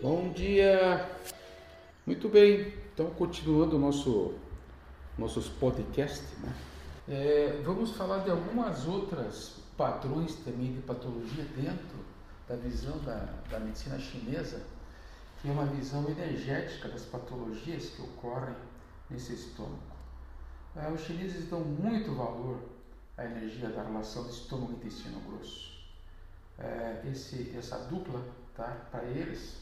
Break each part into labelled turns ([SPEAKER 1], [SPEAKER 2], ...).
[SPEAKER 1] Bom dia! Muito bem, então continuando nosso, nossos podcasts, né? É, vamos falar de algumas outras padrões também de patologia dentro da visão da, da medicina chinesa, que é uma visão energética das patologias que ocorrem nesse estômago. É, os chineses dão muito valor à energia da relação estômago e intestino grosso. É, esse, essa dupla, tá, para eles,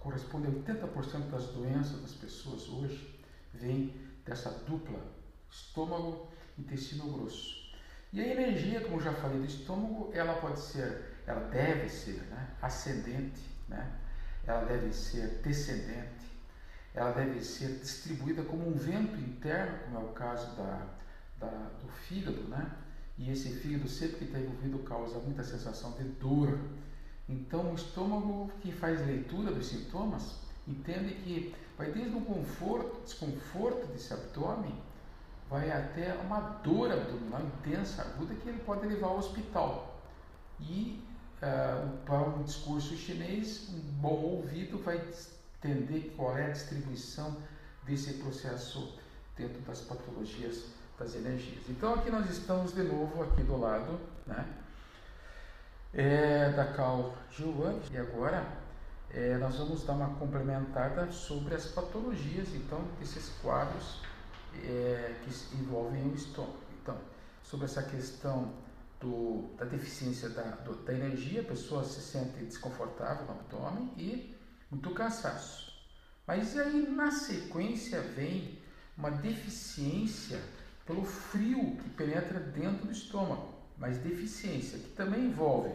[SPEAKER 1] corresponde a 80% das doenças das pessoas hoje, vem dessa dupla estômago intestino grosso. E a energia, como já falei, do estômago, ela pode ser, ela deve ser né, ascendente, né? ela deve ser descendente, ela deve ser distribuída como um vento interno, como é o caso da, da, do fígado, né? E esse fígado sempre que está envolvido causa muita sensação de dor, então, o estômago que faz leitura dos sintomas entende que vai desde um conforto, desconforto desse abdômen, vai até uma dor abdominal intensa, aguda, que ele pode levar ao hospital. E uh, para um discurso chinês, um bom ouvido vai entender qual é a distribuição desse processo dentro das patologias das energias. Então aqui nós estamos de novo aqui do lado, né? É, da Cal Gilvan e agora é, nós vamos dar uma complementada sobre as patologias então desses quadros é, que envolvem o estômago. Então, sobre essa questão do, da deficiência da, do, da energia, a pessoa se sente desconfortável no abdômen e muito cansaço. Mas aí na sequência vem uma deficiência pelo frio que penetra dentro do estômago mas deficiência, que também envolve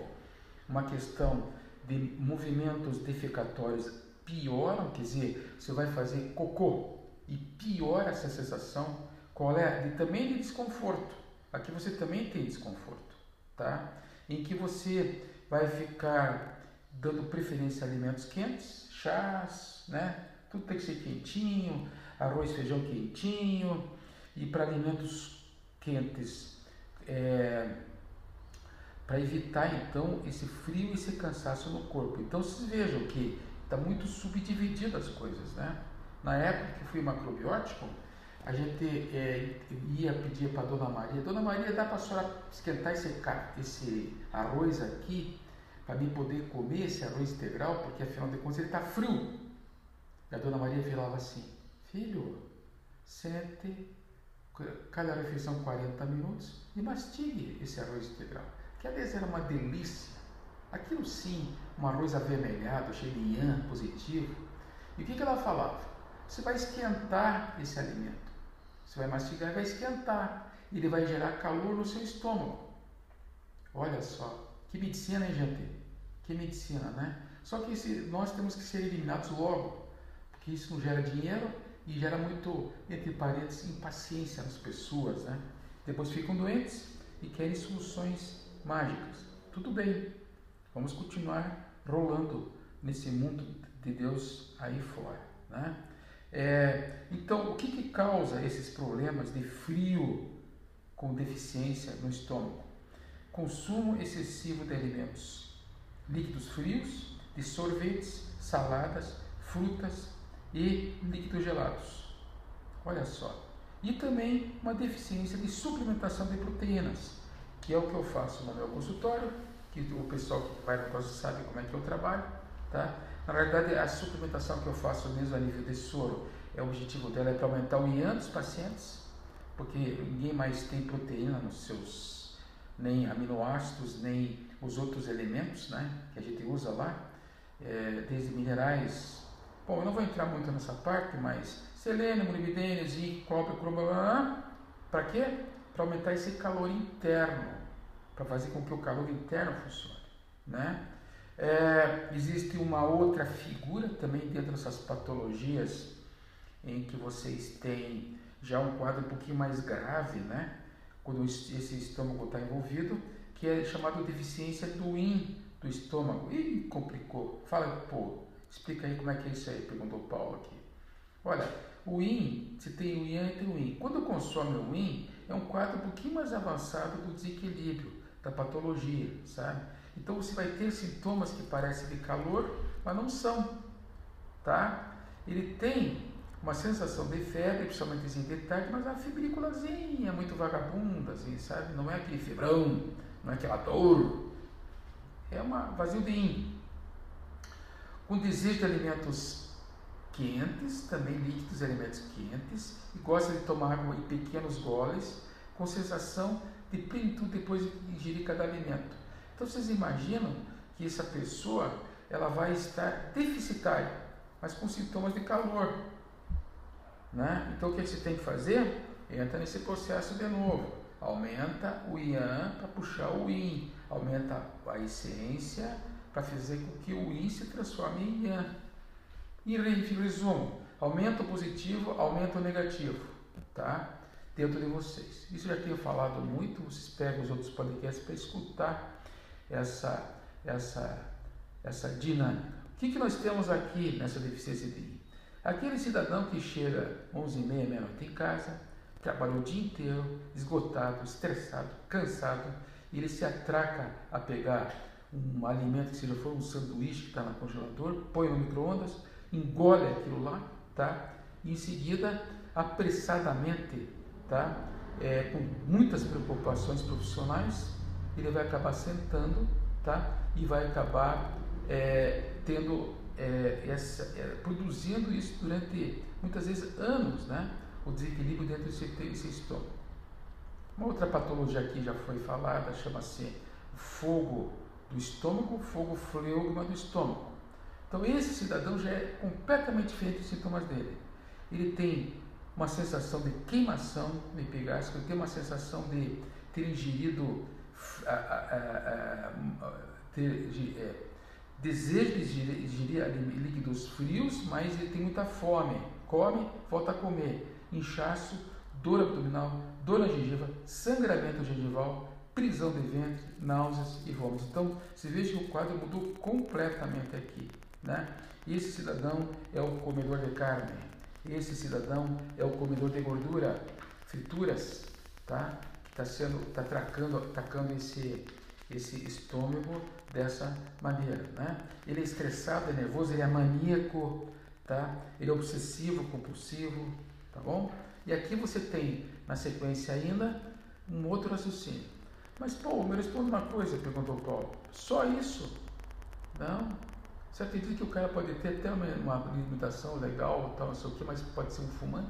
[SPEAKER 1] uma questão de movimentos defecatórios pioram, quer dizer, você vai fazer cocô e piora essa sensação, qual é? De, também de desconforto. Aqui você também tem desconforto, tá? Em que você vai ficar dando preferência a alimentos quentes, chás, né? Tudo tem que ser quentinho, arroz, feijão quentinho, e para alimentos quentes, é, para evitar então esse frio e esse cansaço no corpo. Então vocês vejam que está muito subdividido as coisas, né? Na época que fui macrobiótico, a gente é, ia pedir para Dona Maria, Dona Maria, dá para a senhora esquentar esse, esse arroz aqui para mim poder comer esse arroz integral, porque afinal de contas ele está frio. E a Dona Maria falava assim, filho, sente cada refeição 40 minutos e mastigue esse arroz integral que aliás era uma delícia. Aquilo sim, um arroz avermelhado, cheio de ian positivo. E o que, que ela falava? Você vai esquentar esse alimento. Você vai mastigar e vai esquentar. Ele vai gerar calor no seu estômago. Olha só, que medicina, hein, gente? Que medicina, né? Só que esse, nós temos que ser eliminados logo, porque isso não gera dinheiro e gera muito, entre parênteses, impaciência nas pessoas, né? Depois ficam doentes e querem soluções mágicas. Tudo bem, vamos continuar rolando nesse mundo de Deus aí fora. Né? É, então, o que, que causa esses problemas de frio com deficiência no estômago? Consumo excessivo de alimentos líquidos frios, de sorvetes, saladas, frutas e líquidos gelados. Olha só. E também uma deficiência de suplementação de proteínas que é o que eu faço no meu consultório, que o pessoal que vai no curso sabe como é que eu trabalho, tá? Na verdade, a suplementação que eu faço mesmo a nível de soro, é o objetivo dela é para aumentar o IAN dos pacientes, porque ninguém mais tem proteína nos seus, nem aminoácidos, nem os outros elementos, né, que a gente usa lá, é, desde minerais. Bom, eu não vou entrar muito nessa parte, mas selênio, molibdênio, zinco, cobre, cromo, para quê? Para aumentar esse calor interno para fazer com que o calor interno funcione. Né? É, existe uma outra figura também dentro dessas patologias em que vocês têm já um quadro um pouquinho mais grave, né? quando esse estômago está envolvido, que é chamado de deficiência do IN do estômago. Ih, complicou. Fala, pô, explica aí como é que é isso aí, perguntou Paulo aqui. Olha, o IN, você tem o IAN e tem o IN. Quando consome o IN, é um quadro um pouquinho mais avançado do desequilíbrio da patologia, sabe? Então você vai ter sintomas que parecem de calor, mas não são, tá? Ele tem uma sensação de febre, principalmente assim de tarde, mas a fibrículazinha, muito vagabunda, assim, sabe? Não é aquele fibrão, não é aquela dor. É uma vazio de in. Com desejo de alimentos quentes, também líquidos e alimentos quentes, e gosta de tomar água em pequenos goles, com sensação de plenitude depois de ingerir cada alimento. Então vocês imaginam que essa pessoa ela vai estar deficitária, mas com sintomas de calor. Né? Então o que você tem que fazer? Entra nesse processo de novo. Aumenta o Ian para puxar o Yin. Aumenta a essência para fazer com que o Yin se transforme em Ian. E resumo, aumenta o positivo, aumenta o negativo. Tá? Dentro de vocês. Isso já tenho falado muito, vocês pegam os outros podcasts para escutar essa, essa, essa dinâmica. O que, que nós temos aqui nessa deficiência de Yin? Aquele cidadão que chega 11 e meia, meia-noite em casa, trabalhou o dia inteiro, esgotado, estressado, cansado, e ele se atraca a pegar um alimento que seja for um sanduíche que está no congelador, põe no micro-ondas, engole aquilo lá, tá? E em seguida, apressadamente, tá? É, com muitas preocupações profissionais, ele vai acabar sentando, tá? E vai acabar é, tendo é, essa, é, produzindo isso durante muitas vezes anos, né? o desequilíbrio dentro desse, desse estômago. Uma outra patologia aqui já foi falada, chama-se fogo do estômago, fogo fleugma do estômago. Então esse cidadão já é completamente diferente dos sintomas dele. Ele tem uma sensação de queimação no ele tem uma sensação de ter ingerido, a, a, a, ter, é, desejo de ingerir líquidos frios, mas ele tem muita fome. Come, volta a comer. Inchaço, dor abdominal, dor na gengiva, sangramento gengival, prisão de ventre, náuseas e vômitos. Então, você veja que o quadro mudou completamente aqui. Né? Esse cidadão é o comedor de carne. Esse cidadão é o comedor de gordura, frituras, tá? Que está sendo, está atacando, atacando esse, esse estômago dessa maneira, né? Ele é estressado, é nervoso, ele é maníaco, tá? Ele é obsessivo, compulsivo, tá bom? E aqui você tem, na sequência ainda, um outro raciocínio. Mas, Paulo, me responda uma coisa, perguntou Paulo. Só isso? Não. Você acredita que o cara pode ter até uma, uma limitação legal, tal, não sei o quê, mas pode ser um fumante?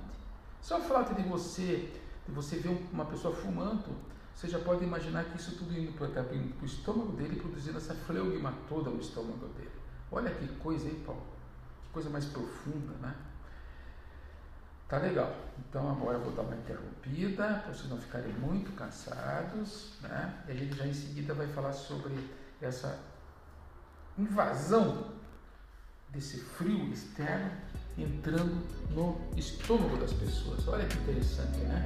[SPEAKER 1] Só o fato de você, de você ver uma pessoa fumando, você já pode imaginar que isso tudo indo para o estômago dele, produzindo essa fleugma toda no estômago dele. Olha que coisa, hein, Paulo? Que coisa mais profunda, né? Tá legal. Então agora eu vou dar uma interrompida para vocês não ficarem muito cansados, né? E a gente já em seguida vai falar sobre essa invasão desse frio externo entrando no estômago das pessoas. Olha que interessante, né?